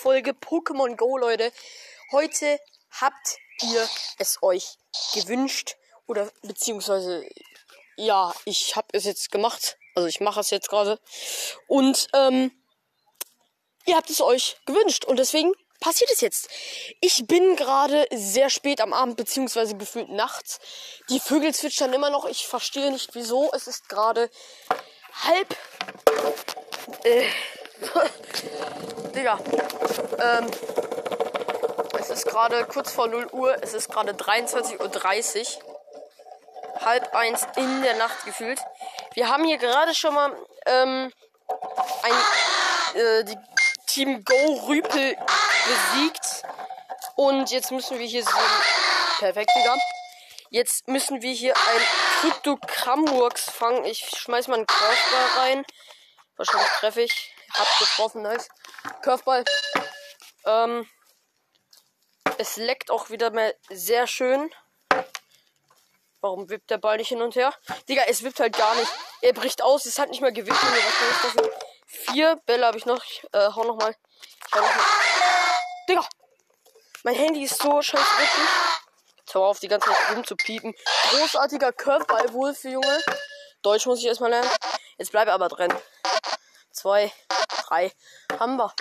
Folge Pokémon Go, Leute. Heute habt ihr es euch gewünscht oder beziehungsweise ja, ich habe es jetzt gemacht. Also ich mache es jetzt gerade und ähm, ihr habt es euch gewünscht und deswegen passiert es jetzt. Ich bin gerade sehr spät am Abend beziehungsweise gefühlt nachts. Die Vögel zwitschern immer noch. Ich verstehe nicht wieso. Es ist gerade halb äh, Digga. Ähm, es ist gerade kurz vor 0 Uhr. Es ist gerade 23.30 Uhr. Halb eins in der Nacht gefühlt. Wir haben hier gerade schon mal ähm, ein, äh, die Team Go Rüpel besiegt. Und jetzt müssen wir hier so. Perfekt, Digga. Jetzt müssen wir hier ein Kryptokramworks fangen. Ich schmeiß mal einen Curveball rein. Wahrscheinlich treffe ich. Hab getroffen, nice. Curveball. Ähm, es leckt auch wieder mal sehr schön. Warum wippt der Ball nicht hin und her? Digga, es wippt halt gar nicht. Er bricht aus, es hat nicht. Was dafür? Vier Bälle habe ich noch. Ich, äh, hau noch mal. Ich hau noch. Digga! Mein Handy ist so scheiße richtig. Jetzt hör auf, die ganze Zeit rumzupiepen. Großartiger Curveball für Junge. Deutsch muss ich erstmal lernen. Jetzt bleib aber drin zwei, drei. Haben wir.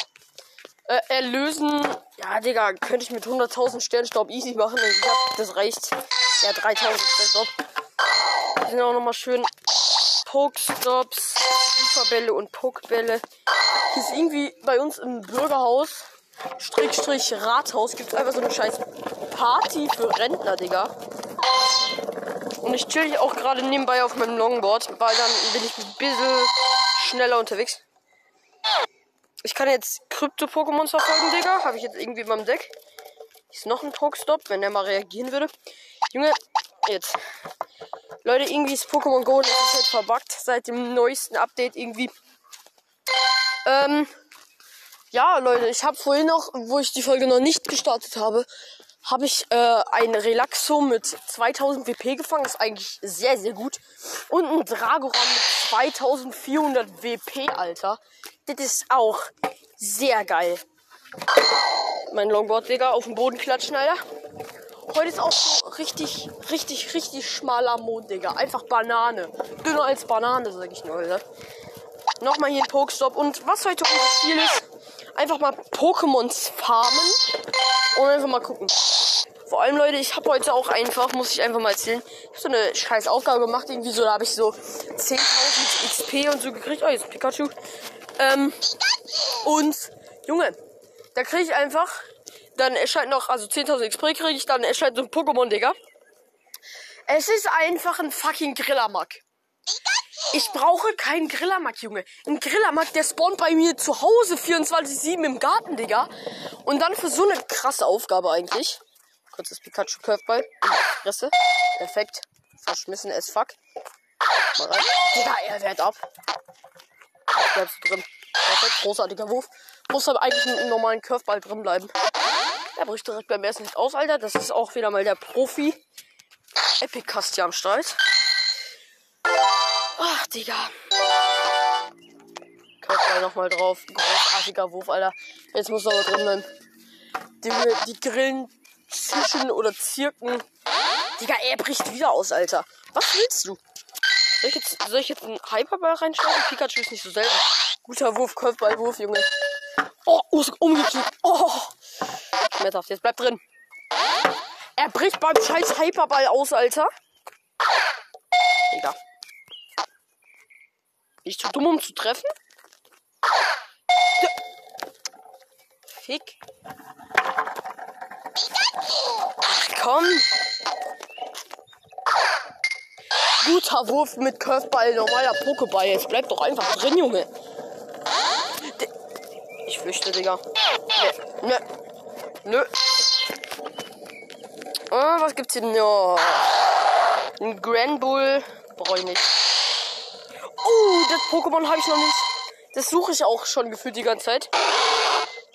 Äh, erlösen. Ja, Digga, könnte ich mit 100.000 Sternstaub easy machen. Ich hab, das reicht. Ja, 3.000 Sternstaub. Die sind auch nochmal schön Pokestops, Superbälle und Pokebälle. Hier ist irgendwie bei uns im Bürgerhaus, Strich, Rathaus, gibt es einfach so eine scheiß Party für Rentner, Digga. Und ich chill auch gerade nebenbei auf meinem Longboard, weil dann bin ich ein bisschen schneller unterwegs. Ich kann jetzt Krypto-Pokémons verfolgen, Digga. Habe ich jetzt irgendwie beim Deck. Ist noch ein Pokestop, wenn der mal reagieren würde. Junge, jetzt. Leute, irgendwie ist Pokémon Go das ist jetzt verbuggt seit dem neuesten Update irgendwie. Ähm, ja, Leute, ich habe vorhin noch, wo ich die Folge noch nicht gestartet habe, habe ich äh, ein Relaxo mit 2000 WP gefangen. Das ist eigentlich sehr, sehr gut. Und ein Dragoran mit 2400 WP, Alter. Das ist auch sehr geil. Mein Longboard, Digga, auf dem Boden klatschen, Alter. Heute ist auch so richtig, richtig, richtig schmaler Mond, Digga. Einfach Banane. Dünner als Banane, sag ich nur, Alter. Nochmal hier ein Pokestop. Und was heute unser Ziel ist, einfach mal Pokémons farmen und einfach mal gucken. Vor allem, Leute, ich habe heute auch einfach, muss ich einfach mal erzählen, ich habe so eine scheiß Aufgabe gemacht, irgendwie so, da habe ich so 10.000 XP und so gekriegt. Oh, jetzt Pikachu. Ähm, und, Junge, da kriege ich einfach, dann erscheint noch, also 10.000 XP kriege ich, dann erscheint so ein Pokémon, Digga. Es ist einfach ein fucking Grillermack. Ich brauche keinen Grillermack, Junge. Ein Grillermack, der spawnt bei mir zu Hause 24-7 im Garten, Digga. Und dann für so eine krasse Aufgabe eigentlich. Kurzes Pikachu Curveball. Fresse. Perfekt. Verschmissen as fuck. Mal rein. Digga, er wehrt ab. Jetzt bleibst du drin. Perfekt. Großartiger Wurf. Muss aber eigentlich mit einem normalen Curveball drin bleiben. Er bricht direkt beim ersten nicht aus, Alter. Das ist auch wieder mal der Profi. Epic Cast am Start. Digga. Kopfball nochmal drauf. Großartiger Wurf, Alter. Jetzt muss er aber drin bleiben. Die, die Grillen zischen oder zirken. Digga, er bricht wieder aus, Alter. Was willst du? Soll ich jetzt, soll ich jetzt einen Hyperball reinschlagen? Pikachu ist nicht so selten. Guter Wurf, Kopfballwurf, Junge. Oh, umgeknickt. Oh. Schmerzhaft, jetzt bleib drin. Er bricht beim scheiß Hyperball aus, Alter. Digga. Bin ich zu dumm, um zu treffen? Fick. Ach komm. Guter Wurf mit Curveball, normaler Pokéball. Jetzt bleib doch einfach drin, Junge. Ich fürchte, Digga. Nö. Nö. Nö. Oh, was gibt's hier noch? Ein Granbull. Brauche ich nicht. Das Pokémon habe ich noch nicht. Das suche ich auch schon gefühlt die ganze Zeit.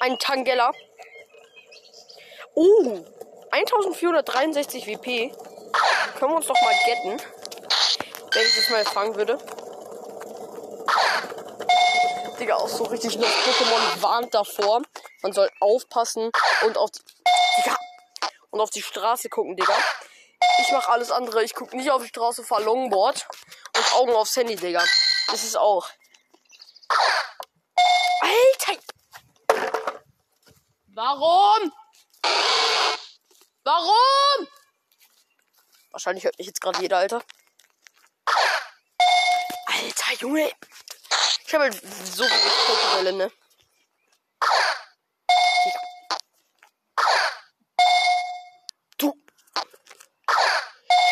Ein Tangella. Oh, 1463 WP. Können wir uns doch mal getten. Wenn ich das mal fangen würde. Digga, auch so richtig los. Pokémon warnt davor. Man soll aufpassen und auf die, Digga, und auf die Straße gucken, Digga. Ich mache alles andere. Ich gucke nicht auf die Straße, fahr Longboard und Augen aufs Handy, Digga. Das ist auch. Alter! Warum? Warum? Wahrscheinlich hört mich jetzt gerade jeder, Alter. Alter, Junge. Ich habe halt so viele Pokébälle, ne? Du.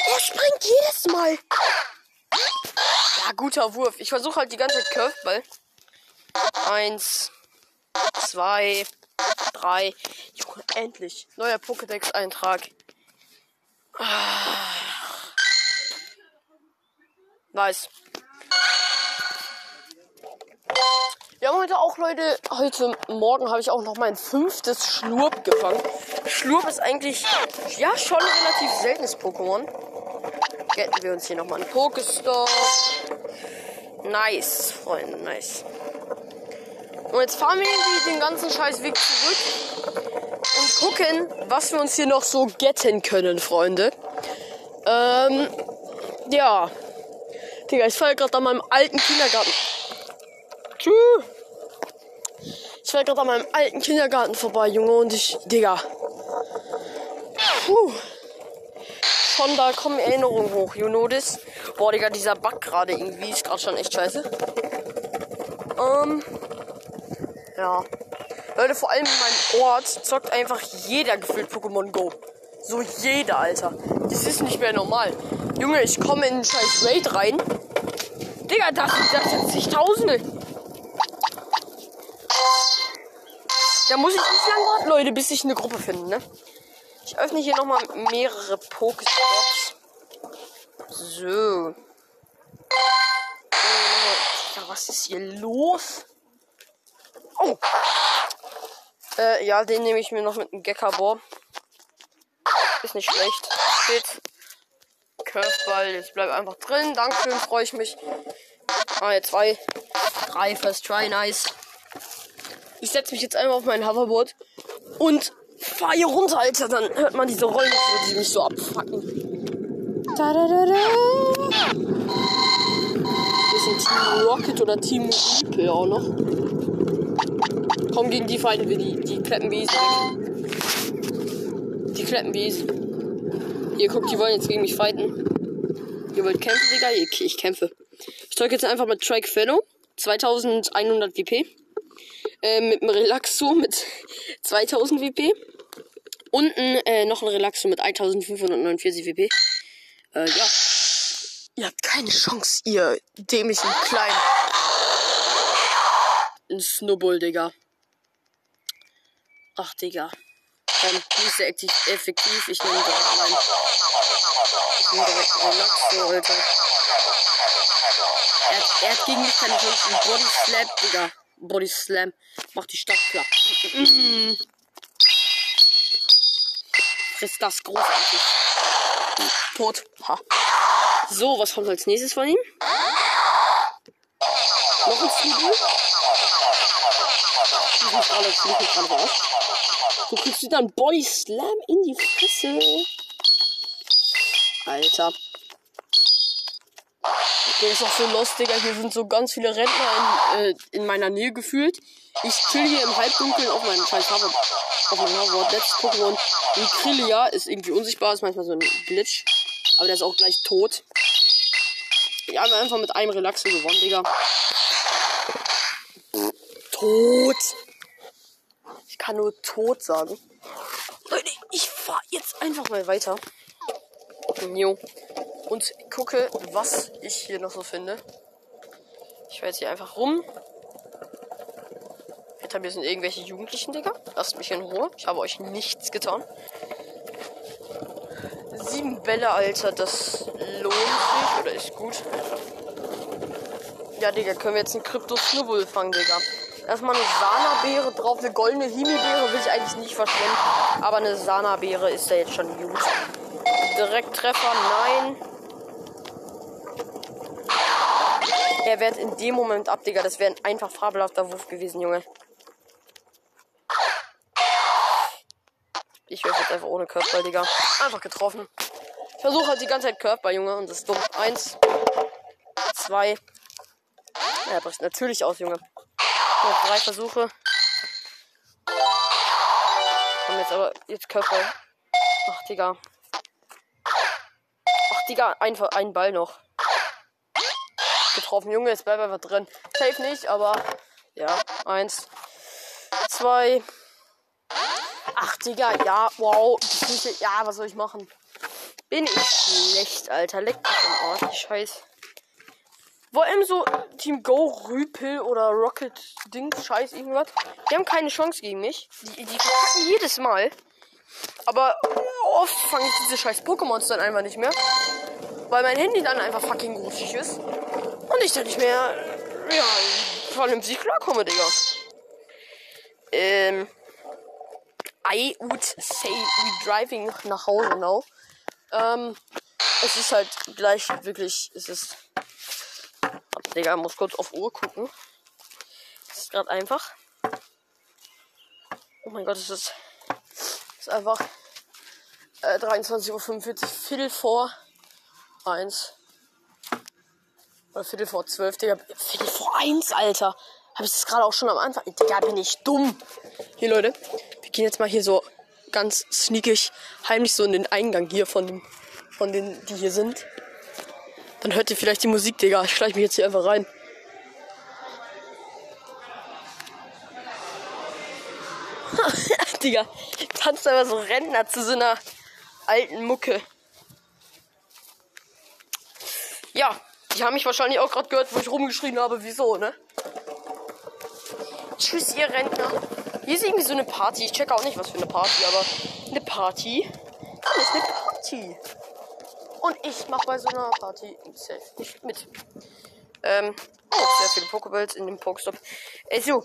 Er springt jedes Mal. Guter Wurf. Ich versuche halt die ganze Zeit Curveball. Eins, zwei, drei. Junge, endlich. Neuer Pokédex-Eintrag. Nice. Wir haben heute auch, Leute, heute Morgen habe ich auch noch mein fünftes Schlurp gefangen. Schlurp ist eigentlich, ja, schon ein relativ seltenes Pokémon. Getten wir uns hier nochmal einen Pokestop. Nice, Freunde, nice. Und jetzt fahren wir irgendwie den ganzen Scheißweg zurück und gucken, was wir uns hier noch so getten können, Freunde. Ähm, ja. Digga, ich fahre gerade an meinem alten Kindergarten. Tschüss. Ich fahre gerade an meinem alten Kindergarten vorbei, Junge, und ich, Digga. Puh. Von da kommen Erinnerungen hoch, you know this? Boah, Digga, dieser Bug gerade irgendwie ist gerade schon echt scheiße. Ähm. Ja. Leute, vor allem in meinem Ort zockt einfach jeder gefühlt Pokémon Go. So jeder, Alter. Das ist nicht mehr normal. Junge, ich komme in einen scheiß Raid rein. Digga, das, sind zigtausende. Da muss ich nicht lang warten, Leute, bis ich eine Gruppe finde, ne? Ich öffne hier nochmal mehrere Pokestops. So. Ja, was ist hier los? Oh. Äh, ja, den nehme ich mir noch mit einem Gekabor. Ist nicht schlecht. Steht. Curveball, jetzt bleib einfach drin. Dankeschön, freue ich mich. Ah, jetzt zwei. Drei, first try, nice. Ich setze mich jetzt einmal auf mein Hoverboard und fahre hier runter, Alter. Dann hört man diese Rollen, die mich so abfacken. Da, da, da, da. Hier ist Team Rocket oder Team Reaper auch noch. Komm, gegen die fighten wir die. Die kleppen Die kleppen wie easy. Ihr guckt, die wollen jetzt gegen mich fighten. Ihr wollt kämpfen, Digga? Okay, ich kämpfe. Ich drücke jetzt einfach mit Trike Fellow. 2100 WP. Äh, mit einem Relaxo mit 2000 WP. Und äh, noch ein Relaxo mit 1549 WP. Äh, ja. Ihr habt keine Chance, ihr dämlichen Kleinen. Ein Snowball, Digga. Ach, Digga. Ähm, die ist sehr effektiv. Ich nehme direkt meinen. Ich nehme direkt meinen Relaxo, Alter. Er, er hat gegen mich keine Chance. Body Slam, Digga. Body Slam. Macht die Stadt platt. Mm. Ist das großartig. Tot. Ha. So, was kommt als nächstes von ihm? Noch ein Zwiebel. Muss gerade, ich muss gerade raus. Du kriegst wieder einen Body Slam in die Fresse. Alter. Der ist auch so lost, Digga. Hier sind so ganz viele Rentner in, äh, in meiner Nähe gefühlt. Ich chill hier im Halbdunkeln auf meinem scheiß Hover auf meinem Hoverboard. Letztes Pokémon. Ein Krillia ist irgendwie unsichtbar, ist manchmal so ein Glitch. Aber der ist auch gleich tot. Ich habe einfach mit einem Relaxo gewonnen, Digga. Tot. Ich kann nur tot sagen. Leute, ich fahr jetzt einfach mal weiter. Jo und gucke, was ich hier noch so finde. Ich fahre jetzt hier einfach rum. Hinter mir sind irgendwelche Jugendlichen, Digga. Lasst mich in Ruhe. Ich habe euch nichts getan. Sieben Bälle, Alter. Das lohnt sich oder ist gut. Ja, Digga, können wir jetzt einen Krypto-Snubbel fangen, Digga. Erstmal eine Sana-Beere drauf. Eine goldene Himmelbeere will ich eigentlich nicht verschwenden. Aber eine Sana-Beere ist ja jetzt schon gut. Direkt Treffer, nein. Er wehrt in dem Moment ab, Digga. Das wäre ein einfach fabelhafter Wurf gewesen, Junge. Ich werfe jetzt einfach ohne Curveball, Digga. Einfach getroffen. Ich versuche halt die ganze Zeit Curveball, Junge. Und das ist dumm. Eins. Zwei. Ja, bricht natürlich aus, Junge. Noch drei Versuche. Komm jetzt aber. Jetzt Curveball. Ach, Digga. Ach, Digga. Einfach ein Ball noch. Getroffen, Junge. Jetzt bleibt einfach drin. Safe nicht, aber. Ja. Eins. Zwei. Ach, Digga, ja, wow. Ja, was soll ich machen? Bin ich schlecht, Alter. Leck mich am Arsch, Scheiß. Vor allem so Team Go, Rüpel oder Rocket Dings, Scheiß, irgendwas. Die haben keine Chance gegen mich. Die, die verkacken jedes Mal. Aber oft fange ich diese scheiß Pokémons dann einfach nicht mehr. Weil mein Handy dann einfach fucking grusig ist. Und ich dann nicht mehr, ja, vernünftig klarkomme, Digga. Ähm. I would say we driving nach Hause now. Ähm, es ist halt gleich wirklich, es ist. Digga, muss kurz auf Uhr gucken. Es ist gerade einfach. Oh mein Gott, es ist, es ist einfach äh, 23.45 Uhr, Viertel vor 1. Oder Viertel vor 12, Digga. Viertel vor 1, Alter. Habe ich das gerade auch schon am Anfang? Digga, bin ich dumm. Hier, Leute. Gehen jetzt mal hier so ganz sneakig, heimlich so in den Eingang hier von, dem, von den, die hier sind. Dann hört ihr vielleicht die Musik, Digga. Ich schleiche mich jetzt hier einfach rein. Digga, tanzt aber so Rentner zu so einer alten Mucke. Ja, die haben mich wahrscheinlich auch gerade gehört, wo ich rumgeschrien habe, wieso, ne? Tschüss, ihr Rentner. Hier ist irgendwie so eine Party. Ich check auch nicht, was für eine Party, aber eine Party. Das ist eine Party. Und ich mach bei so einer Party safe nicht mit. Ähm, oh, sehr viele Pokeballs in dem Pokestop. Äh, so.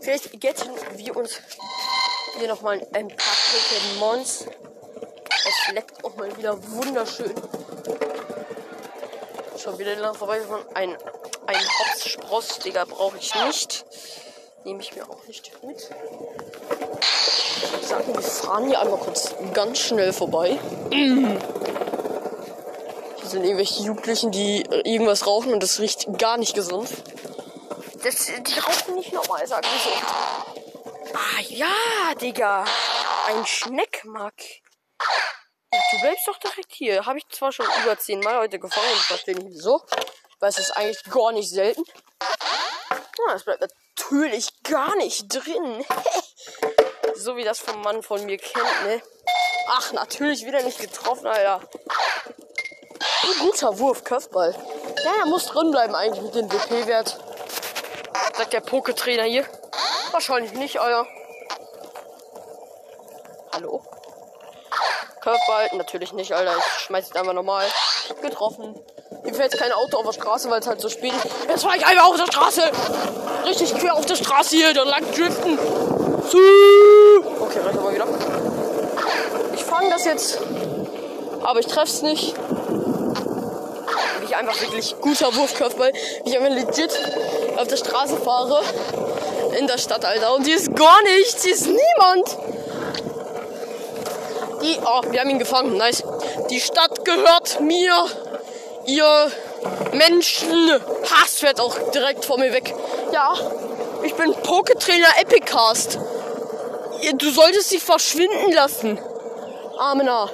Vielleicht getten wir uns hier nochmal ein paar Pokémons. Es leckt auch mal wieder wunderschön. Schon wieder lang vorbei. Ein, ein Hopspross, Digga, brauche ich nicht. Nehme ich mir auch nicht mit. Ich sage, wir fahren hier einmal kurz ganz schnell vorbei. Hier sind irgendwelche Jugendlichen, die irgendwas rauchen und das riecht gar nicht gesund. Das, die rauchen nicht normal, sagen wir so. Ah ja, Digga. Ein Schneckmack. Ja, du bleibst doch direkt hier. Habe ich zwar schon über zehnmal heute gefangen und verstehe nicht wieso. Weil es ist eigentlich gar nicht selten. Ah, es bleibt natürlich gar nicht drin. so wie das vom Mann von mir kennt, ne? Ach, natürlich wieder nicht getroffen, Alter. Ein guter Wurf, Köpfball. Ja, er muss drin bleiben eigentlich mit dem WP-Wert. Sagt der Poketrainer hier. Wahrscheinlich nicht, Alter. Hallo? Curveball? Natürlich nicht, Alter. Ich schmeiß jetzt einfach normal. Getroffen. Hier fährt kein Auto auf der Straße, weil es halt so spät ist. Jetzt fahr ich einfach auf der Straße. Richtig quer auf der Straße hier, dann lang driften. Okay, reicht aber wieder. Ich fange das jetzt. Aber ich treff's nicht. Wie ich einfach wirklich guter Wurfkörperball. Wie ich einfach legit auf der Straße fahre. In der Stadt, Alter. Und hier ist gar nichts. Hier ist niemand. Die, oh, wir haben ihn gefangen. Nice. Die Stadt gehört mir. Ihr Menschen. Hass fährt auch direkt vor mir weg. Ja, ich bin Poketrainer Epicast. Du solltest dich verschwinden lassen. Amena.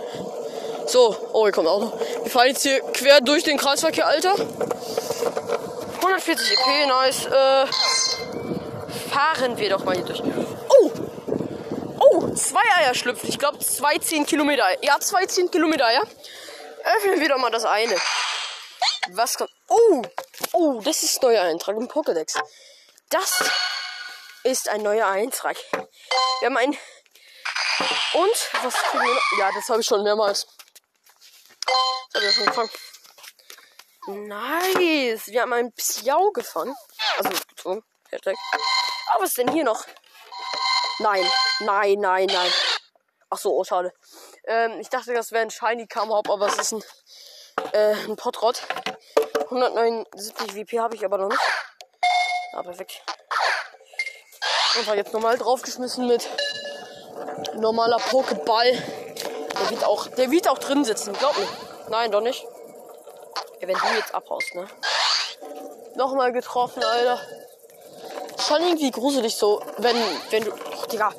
So, oh, hier kommt Auto. Wir fahren jetzt hier quer durch den Kreisverkehr, Alter. 140 EP, nice. Äh, fahren wir doch mal hier durch. Oh! Oh, zwei Eier schlüpfen. Ich glaube, zwei 10 Kilometer. Ja, zwei 10 Kilometer, ja. Öffnen wir doch mal das eine. Was kommt? Oh! Oh, das ist neuer Eintrag im Pokédex. Das ist ein neuer Eintrag. Wir haben ein. Und? Was kriegen wir noch? Ja, das habe ich schon mehrmals. Das habe ich schon gefangen. Nice. Wir haben einen Psiau gefangen. Also gezogen. Hashtag. Aber was ist denn hier noch? Nein. Nein, nein, nein. Ach so, oh, schade. Ähm, ich dachte, das wäre ein Shiny Kammerhop, aber es ist ein, äh, ein Potrot. 179 WP habe ich aber noch nicht. Ja, perfekt. Einfach jetzt nochmal draufgeschmissen mit normaler Pokéball. Der wird auch, der wird auch drin sitzen, glaub mir. Nein, doch nicht. Ja, wenn du jetzt abhaust, ne? Nochmal getroffen, Alter. Schon irgendwie gruselig so, wenn, wenn du. Oh, Digga.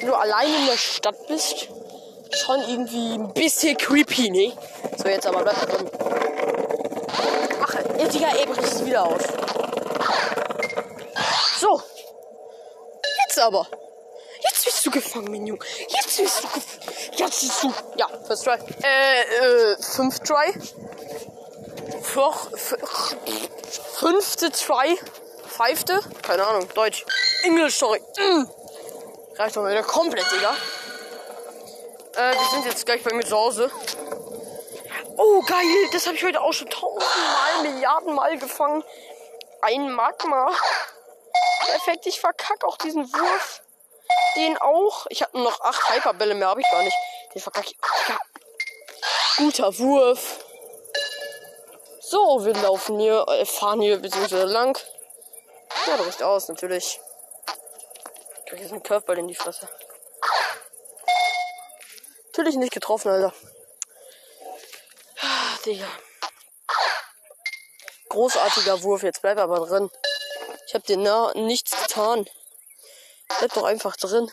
Wenn du allein in der Stadt bist, schon irgendwie ein bisschen creepy, ne? So, jetzt aber bleib drin. Ey, Digga, ey, bricht es wieder aus. So. Jetzt aber. Jetzt bist du gefangen, mein Junge. Jetzt bist du gefangen. Jetzt bist du. Ja, first try. Äh, äh, fünf try. Foch, fünfte try. Fünfte? Keine Ahnung, Deutsch. Englisch, sorry. Mm. Reicht doch mal wieder komplett, Digga. Äh, wir sind jetzt gleich bei mir zu Hause. Oh, geil. Das habe ich heute auch schon tausendmal, Milliardenmal gefangen. Ein Magma. Perfekt, ich verkacke auch diesen Wurf. Den auch. Ich habe nur noch acht Hyperbälle mehr, habe ich gar nicht. Den verkacke ich. Ja. Guter Wurf. So, wir laufen hier, äh, fahren hier beziehungsweise lang. Ja, bricht aus, natürlich. Krieg jetzt einen Curveball in die Fresse. Natürlich nicht getroffen, Alter. Ah, Digga. Großartiger Wurf, jetzt bleib aber drin. Ich hab dir na nichts getan. Bleib doch einfach drin.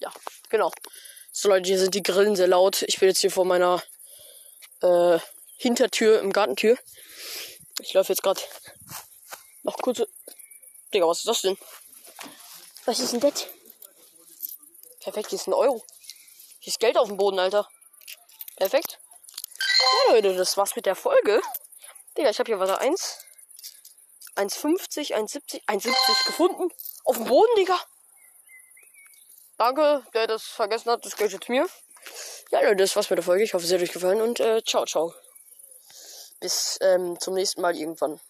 Ja, genau. So Leute, hier sind die Grillen sehr laut. Ich bin jetzt hier vor meiner äh, Hintertür im Gartentür. Ich laufe jetzt gerade noch kurz. Digga, was ist das denn? Was ist denn das? Perfekt, hier ist ein Euro. Hier ist Geld auf dem Boden, Alter. Perfekt. Ja, Leute, das war's mit der Folge. Digga, ich habe hier weiter 1. 1,50, 1,70, 1,70 gefunden. Auf dem Boden, Digga. Danke, der das vergessen hat. Das gehört jetzt mir. Ja, Leute, das war's mit der Folge. Ich hoffe, es hat euch gefallen und äh, ciao, ciao. Bis ähm, zum nächsten Mal irgendwann.